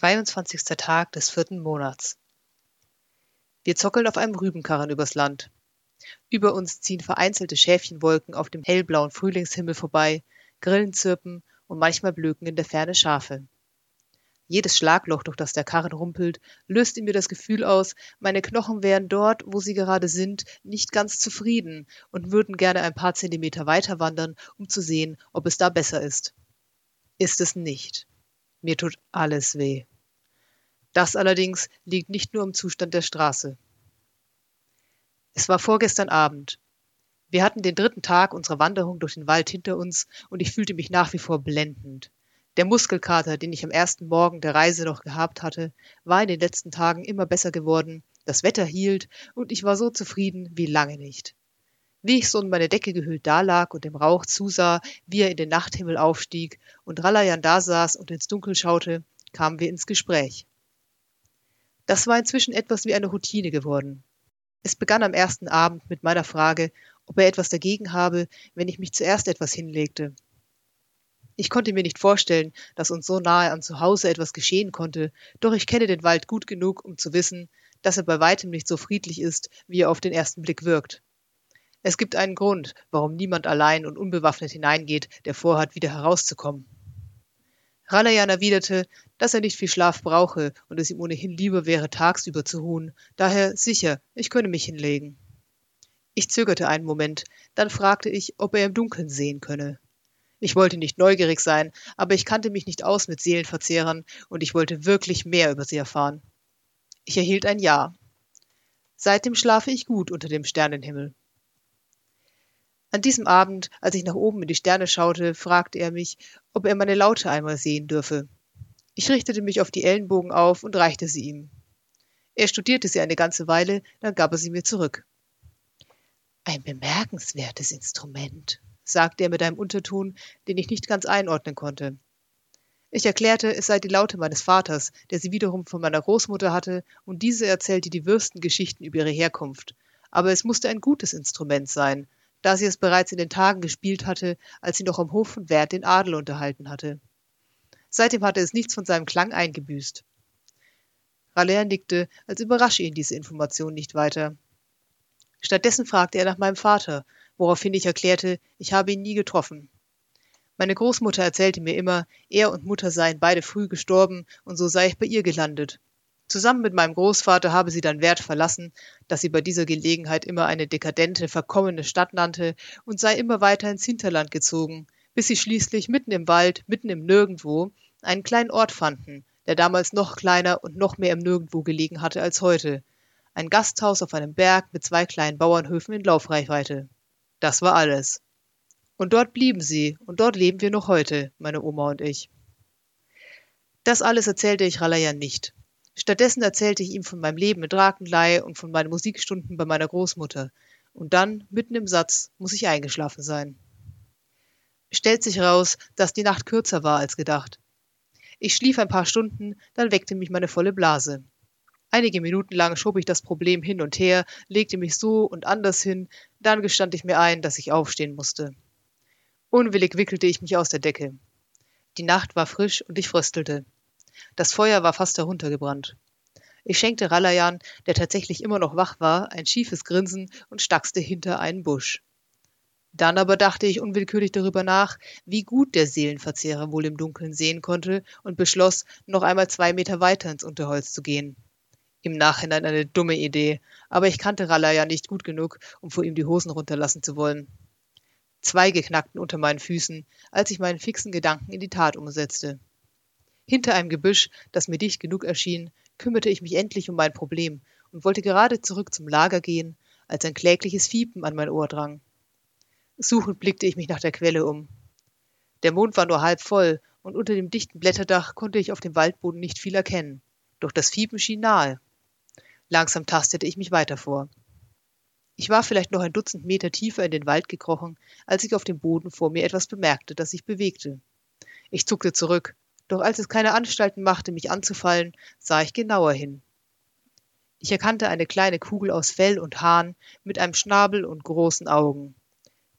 22. Tag des vierten Monats. Wir zockeln auf einem Rübenkarren übers Land. Über uns ziehen vereinzelte Schäfchenwolken auf dem hellblauen Frühlingshimmel vorbei, Grillen zirpen und manchmal blöken in der Ferne Schafe. Jedes Schlagloch, durch das der Karren rumpelt, löst in mir das Gefühl aus, meine Knochen wären dort, wo sie gerade sind, nicht ganz zufrieden und würden gerne ein paar Zentimeter weiter wandern, um zu sehen, ob es da besser ist. Ist es nicht. Mir tut alles weh. Das allerdings liegt nicht nur im Zustand der Straße. Es war vorgestern Abend. Wir hatten den dritten Tag unserer Wanderung durch den Wald hinter uns und ich fühlte mich nach wie vor blendend. Der Muskelkater, den ich am ersten Morgen der Reise noch gehabt hatte, war in den letzten Tagen immer besser geworden, das Wetter hielt und ich war so zufrieden wie lange nicht. Wie ich so in meine Decke gehüllt dalag und dem Rauch zusah, wie er in den Nachthimmel aufstieg und Ralayan dasaß und ins Dunkel schaute, kamen wir ins Gespräch. Das war inzwischen etwas wie eine Routine geworden. Es begann am ersten Abend mit meiner Frage, ob er etwas dagegen habe, wenn ich mich zuerst etwas hinlegte. Ich konnte mir nicht vorstellen, dass uns so nahe an zu Hause etwas geschehen konnte, doch ich kenne den Wald gut genug, um zu wissen, dass er bei weitem nicht so friedlich ist, wie er auf den ersten Blick wirkt. Es gibt einen Grund, warum niemand allein und unbewaffnet hineingeht, der vorhat, wieder herauszukommen. Ralayan erwiderte, dass er nicht viel Schlaf brauche und es ihm ohnehin lieber wäre, tagsüber zu ruhen. Daher sicher, ich könne mich hinlegen. Ich zögerte einen Moment, dann fragte ich, ob er im Dunkeln sehen könne. Ich wollte nicht neugierig sein, aber ich kannte mich nicht aus mit Seelenverzehrern und ich wollte wirklich mehr über sie erfahren. Ich erhielt ein Ja. Seitdem schlafe ich gut unter dem Sternenhimmel. An diesem Abend, als ich nach oben in die Sterne schaute, fragte er mich, ob er meine Laute einmal sehen dürfe. Ich richtete mich auf die Ellenbogen auf und reichte sie ihm. Er studierte sie eine ganze Weile, dann gab er sie mir zurück. Ein bemerkenswertes Instrument, sagte er mit einem Unterton, den ich nicht ganz einordnen konnte. Ich erklärte, es sei die Laute meines Vaters, der sie wiederum von meiner Großmutter hatte, und diese erzählte die würsten Geschichten über ihre Herkunft. Aber es musste ein gutes Instrument sein, da sie es bereits in den Tagen gespielt hatte, als sie noch am Hof von Wert den Adel unterhalten hatte. Seitdem hatte es nichts von seinem Klang eingebüßt. Raller nickte, als überrasche ihn diese Information nicht weiter. Stattdessen fragte er nach meinem Vater, woraufhin ich erklärte, ich habe ihn nie getroffen. Meine Großmutter erzählte mir immer, er und Mutter seien beide früh gestorben und so sei ich bei ihr gelandet. Zusammen mit meinem Großvater habe sie dann Wert verlassen, dass sie bei dieser Gelegenheit immer eine dekadente, verkommene Stadt nannte und sei immer weiter ins Hinterland gezogen, bis sie schließlich mitten im Wald, mitten im Nirgendwo, einen kleinen Ort fanden, der damals noch kleiner und noch mehr im Nirgendwo gelegen hatte als heute. Ein Gasthaus auf einem Berg mit zwei kleinen Bauernhöfen in Laufreichweite. Das war alles. Und dort blieben sie, und dort leben wir noch heute, meine Oma und ich. Das alles erzählte ich Ralayan nicht, Stattdessen erzählte ich ihm von meinem Leben mit Drakenlei und von meinen Musikstunden bei meiner Großmutter. Und dann, mitten im Satz, muss ich eingeschlafen sein. Stellt sich heraus, dass die Nacht kürzer war als gedacht. Ich schlief ein paar Stunden, dann weckte mich meine volle Blase. Einige Minuten lang schob ich das Problem hin und her, legte mich so und anders hin, dann gestand ich mir ein, dass ich aufstehen musste. Unwillig wickelte ich mich aus der Decke. Die Nacht war frisch und ich fröstelte. Das Feuer war fast heruntergebrannt. Ich schenkte Ralayan, der tatsächlich immer noch wach war, ein schiefes Grinsen und stackste hinter einen Busch. Dann aber dachte ich unwillkürlich darüber nach, wie gut der Seelenverzehrer wohl im Dunkeln sehen konnte und beschloss, noch einmal zwei Meter weiter ins Unterholz zu gehen. Im Nachhinein eine dumme Idee, aber ich kannte Ralayan nicht gut genug, um vor ihm die Hosen runterlassen zu wollen. Zweige knackten unter meinen Füßen, als ich meinen fixen Gedanken in die Tat umsetzte. Hinter einem Gebüsch, das mir dicht genug erschien, kümmerte ich mich endlich um mein Problem und wollte gerade zurück zum Lager gehen, als ein klägliches Fiepen an mein Ohr drang. Suchend blickte ich mich nach der Quelle um. Der Mond war nur halb voll, und unter dem dichten Blätterdach konnte ich auf dem Waldboden nicht viel erkennen, doch das Fiepen schien nahe. Langsam tastete ich mich weiter vor. Ich war vielleicht noch ein Dutzend Meter tiefer in den Wald gekrochen, als ich auf dem Boden vor mir etwas bemerkte, das sich bewegte. Ich zuckte zurück, doch als es keine Anstalten machte, mich anzufallen, sah ich genauer hin. Ich erkannte eine kleine Kugel aus Fell und Hahn mit einem Schnabel und großen Augen.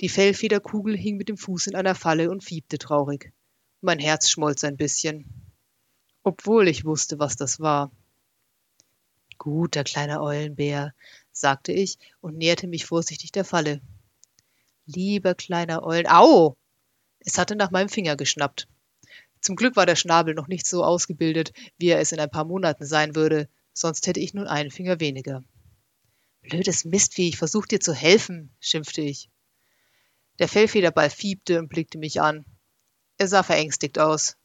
Die Fellfederkugel hing mit dem Fuß in einer Falle und fiebte traurig. Mein Herz schmolz ein bisschen. obwohl ich wusste, was das war. Guter kleiner Eulenbär, sagte ich und näherte mich vorsichtig der Falle. Lieber kleiner Eulen. Au! Es hatte nach meinem Finger geschnappt. Zum Glück war der Schnabel noch nicht so ausgebildet, wie er es in ein paar Monaten sein würde, sonst hätte ich nun einen Finger weniger. Blödes Mistvieh, ich versuch dir zu helfen, schimpfte ich. Der Fellfederball fiebte und blickte mich an. Er sah verängstigt aus.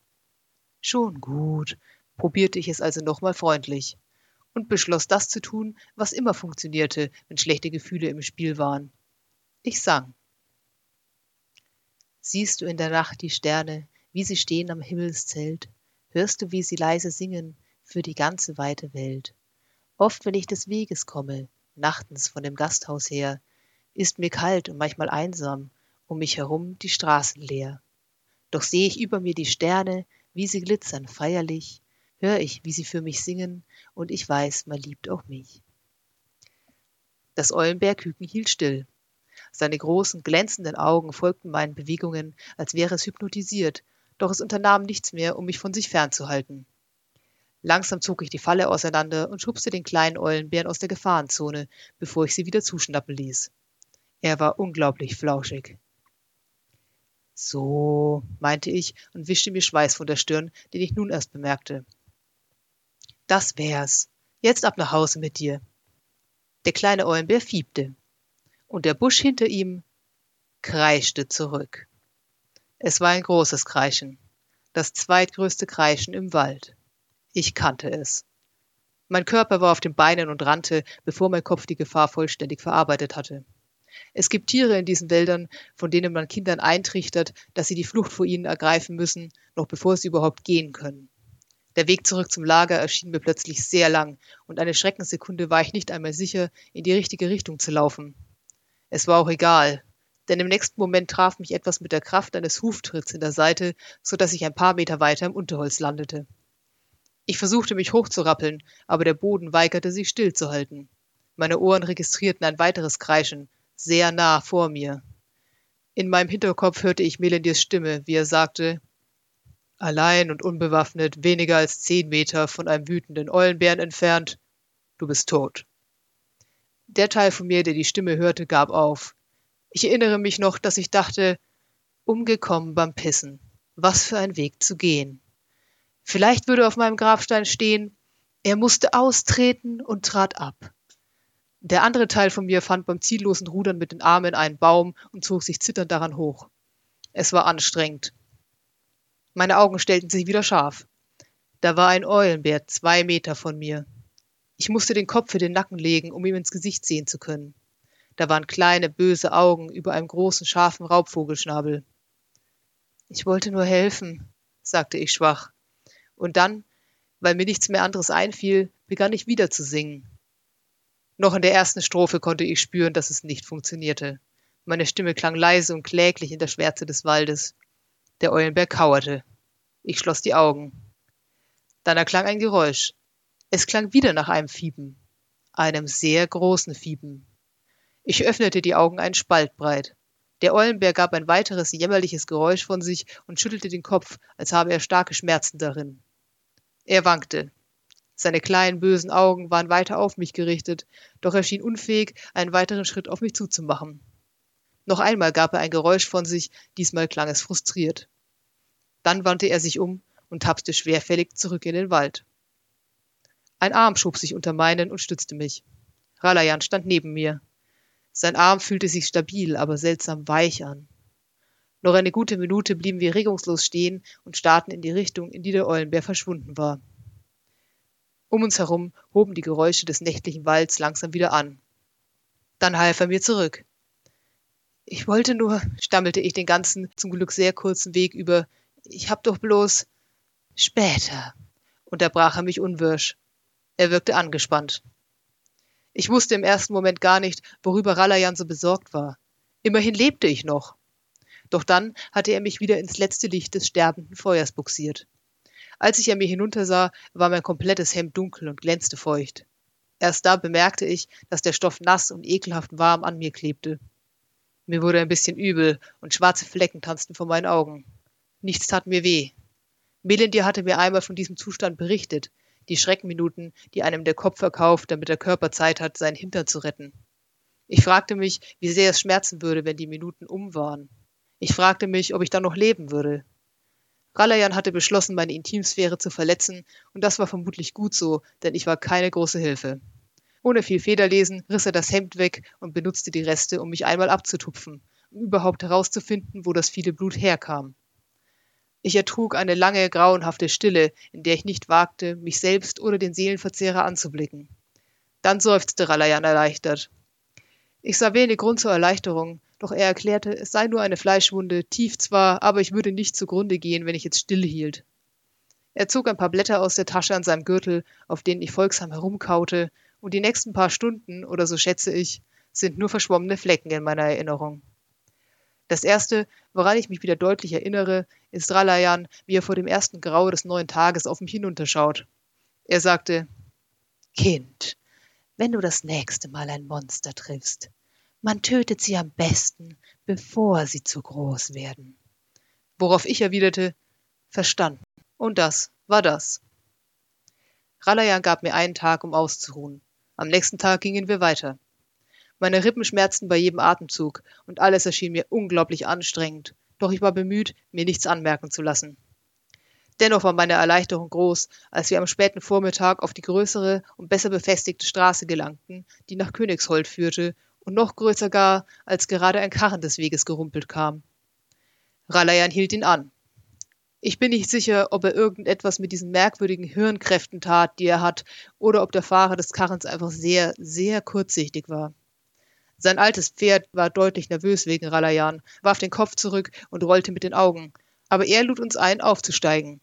Schon gut, probierte ich es also nochmal freundlich und beschloss das zu tun, was immer funktionierte, wenn schlechte Gefühle im Spiel waren. Ich sang. Siehst du in der Nacht die Sterne, wie sie stehen am Himmelszelt? Hörst du, wie sie leise singen für die ganze weite Welt? Oft, wenn ich des Weges komme, nachtens von dem Gasthaus her, ist mir kalt und manchmal einsam, um mich herum die Straßen leer. Doch seh ich über mir die Sterne, wie sie glitzern feierlich, hör ich, wie sie für mich singen, und ich weiß, man liebt auch mich. Das Eulenbergküken hielt still. Seine großen, glänzenden Augen folgten meinen Bewegungen, als wäre es hypnotisiert, doch es unternahm nichts mehr, um mich von sich fernzuhalten. Langsam zog ich die Falle auseinander und schubste den kleinen Eulenbären aus der Gefahrenzone, bevor ich sie wieder zuschnappen ließ. Er war unglaublich flauschig. So, meinte ich und wischte mir Schweiß von der Stirn, den ich nun erst bemerkte. Das wär's. Jetzt ab nach Hause mit dir. Der kleine Eulenbär fiebte. Und der Busch hinter ihm kreischte zurück. Es war ein großes Kreischen. Das zweitgrößte Kreischen im Wald. Ich kannte es. Mein Körper war auf den Beinen und rannte, bevor mein Kopf die Gefahr vollständig verarbeitet hatte. Es gibt Tiere in diesen Wäldern, von denen man Kindern eintrichtert, dass sie die Flucht vor ihnen ergreifen müssen, noch bevor sie überhaupt gehen können. Der Weg zurück zum Lager erschien mir plötzlich sehr lang, und eine Schreckenssekunde war ich nicht einmal sicher, in die richtige Richtung zu laufen. Es war auch egal, denn im nächsten Moment traf mich etwas mit der Kraft eines Huftritts in der Seite, so dass ich ein paar Meter weiter im Unterholz landete. Ich versuchte mich hochzurappeln, aber der Boden weigerte sich stillzuhalten. Meine Ohren registrierten ein weiteres Kreischen, sehr nah vor mir. In meinem Hinterkopf hörte ich Melendiers Stimme, wie er sagte, Allein und unbewaffnet, weniger als zehn Meter von einem wütenden Eulenbären entfernt. Du bist tot. Der Teil von mir, der die Stimme hörte, gab auf. Ich erinnere mich noch, dass ich dachte, umgekommen beim Pissen. Was für ein Weg zu gehen. Vielleicht würde auf meinem Grabstein stehen, er musste austreten und trat ab. Der andere Teil von mir fand beim ziellosen Rudern mit den Armen einen Baum und zog sich zitternd daran hoch. Es war anstrengend. Meine Augen stellten sich wieder scharf. Da war ein Eulenbär zwei Meter von mir. Ich musste den Kopf für den Nacken legen, um ihm ins Gesicht sehen zu können. Da waren kleine, böse Augen über einem großen, scharfen Raubvogelschnabel. Ich wollte nur helfen, sagte ich schwach. Und dann, weil mir nichts mehr anderes einfiel, begann ich wieder zu singen. Noch in der ersten Strophe konnte ich spüren, dass es nicht funktionierte. Meine Stimme klang leise und kläglich in der Schwärze des Waldes. Der Eulenberg kauerte. Ich schloss die Augen. Dann erklang ein Geräusch. Es klang wieder nach einem Fieben. Einem sehr großen Fieben. Ich öffnete die Augen einen Spalt breit. Der Eulenbär gab ein weiteres jämmerliches Geräusch von sich und schüttelte den Kopf, als habe er starke Schmerzen darin. Er wankte. Seine kleinen bösen Augen waren weiter auf mich gerichtet, doch er schien unfähig, einen weiteren Schritt auf mich zuzumachen. Noch einmal gab er ein Geräusch von sich, diesmal klang es frustriert. Dann wandte er sich um und tapste schwerfällig zurück in den Wald. Ein Arm schob sich unter meinen und stützte mich. Ralayan stand neben mir. Sein Arm fühlte sich stabil, aber seltsam weich an. Noch eine gute Minute blieben wir regungslos stehen und starrten in die Richtung, in die der Eulenbär verschwunden war. Um uns herum hoben die Geräusche des nächtlichen Walds langsam wieder an. Dann half er mir zurück. Ich wollte nur, stammelte ich den ganzen, zum Glück sehr kurzen Weg über, ich hab doch bloß später, unterbrach er mich unwirsch. Er wirkte angespannt. Ich wusste im ersten Moment gar nicht, worüber Ralayan so besorgt war. Immerhin lebte ich noch. Doch dann hatte er mich wieder ins letzte Licht des sterbenden Feuers buxiert. Als ich an mir hinuntersah, war mein komplettes Hemd dunkel und glänzte feucht. Erst da bemerkte ich, dass der Stoff nass und ekelhaft warm an mir klebte. Mir wurde ein bisschen übel und schwarze Flecken tanzten vor meinen Augen. Nichts tat mir weh. Melindir hatte mir einmal von diesem Zustand berichtet, die Schreckminuten, die einem der Kopf verkauft, damit der Körper Zeit hat, seinen Hintern zu retten. Ich fragte mich, wie sehr es schmerzen würde, wenn die Minuten um waren. Ich fragte mich, ob ich dann noch leben würde. Ralayan hatte beschlossen, meine Intimsphäre zu verletzen, und das war vermutlich gut so, denn ich war keine große Hilfe. Ohne viel Federlesen riss er das Hemd weg und benutzte die Reste, um mich einmal abzutupfen, um überhaupt herauszufinden, wo das viele Blut herkam. Ich ertrug eine lange, grauenhafte Stille, in der ich nicht wagte, mich selbst oder den Seelenverzehrer anzublicken. Dann seufzte Ralayan erleichtert. Ich sah wenig Grund zur Erleichterung, doch er erklärte, es sei nur eine Fleischwunde, tief zwar, aber ich würde nicht zugrunde gehen, wenn ich jetzt still hielt. Er zog ein paar Blätter aus der Tasche an seinem Gürtel, auf denen ich folgsam herumkaute, und die nächsten paar Stunden, oder so schätze ich, sind nur verschwommene Flecken in meiner Erinnerung. Das erste, woran ich mich wieder deutlich erinnere, ist Ralayan, wie er vor dem ersten Grau des neuen Tages auf mich hinunterschaut. Er sagte, Kind, wenn du das nächste Mal ein Monster triffst, man tötet sie am besten, bevor sie zu groß werden. Worauf ich erwiderte, verstanden. Und das war das. Ralayan gab mir einen Tag, um auszuruhen. Am nächsten Tag gingen wir weiter. Meine Rippen schmerzten bei jedem Atemzug und alles erschien mir unglaublich anstrengend, doch ich war bemüht, mir nichts anmerken zu lassen. Dennoch war meine Erleichterung groß, als wir am späten Vormittag auf die größere und besser befestigte Straße gelangten, die nach Königshold führte und noch größer gar, als gerade ein Karren des Weges gerumpelt kam. Ralayan hielt ihn an. Ich bin nicht sicher, ob er irgendetwas mit diesen merkwürdigen Hirnkräften tat, die er hat, oder ob der Fahrer des Karrens einfach sehr, sehr kurzsichtig war. Sein altes Pferd war deutlich nervös wegen Ralayan, warf den Kopf zurück und rollte mit den Augen, aber er lud uns ein, aufzusteigen.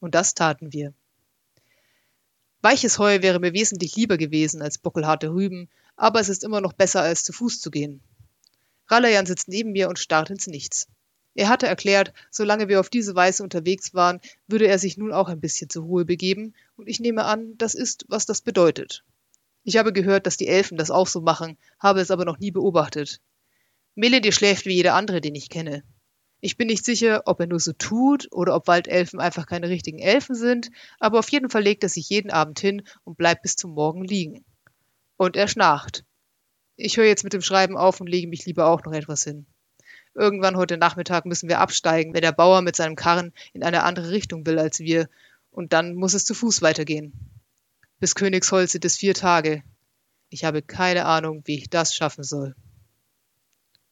Und das taten wir. Weiches Heu wäre mir wesentlich lieber gewesen als bockelharte Rüben, aber es ist immer noch besser, als zu Fuß zu gehen. Ralayan sitzt neben mir und starrt ins Nichts. Er hatte erklärt, solange wir auf diese Weise unterwegs waren, würde er sich nun auch ein bisschen zur Ruhe begeben, und ich nehme an, das ist, was das bedeutet. Ich habe gehört, dass die Elfen das auch so machen, habe es aber noch nie beobachtet. Melody schläft wie jeder andere, den ich kenne. Ich bin nicht sicher, ob er nur so tut oder ob Waldelfen einfach keine richtigen Elfen sind, aber auf jeden Fall legt er sich jeden Abend hin und bleibt bis zum Morgen liegen. Und er schnarcht. Ich höre jetzt mit dem Schreiben auf und lege mich lieber auch noch etwas hin. Irgendwann heute Nachmittag müssen wir absteigen, wenn der Bauer mit seinem Karren in eine andere Richtung will als wir, und dann muss es zu Fuß weitergehen. Bis Königsholz sind es vier Tage. Ich habe keine Ahnung, wie ich das schaffen soll.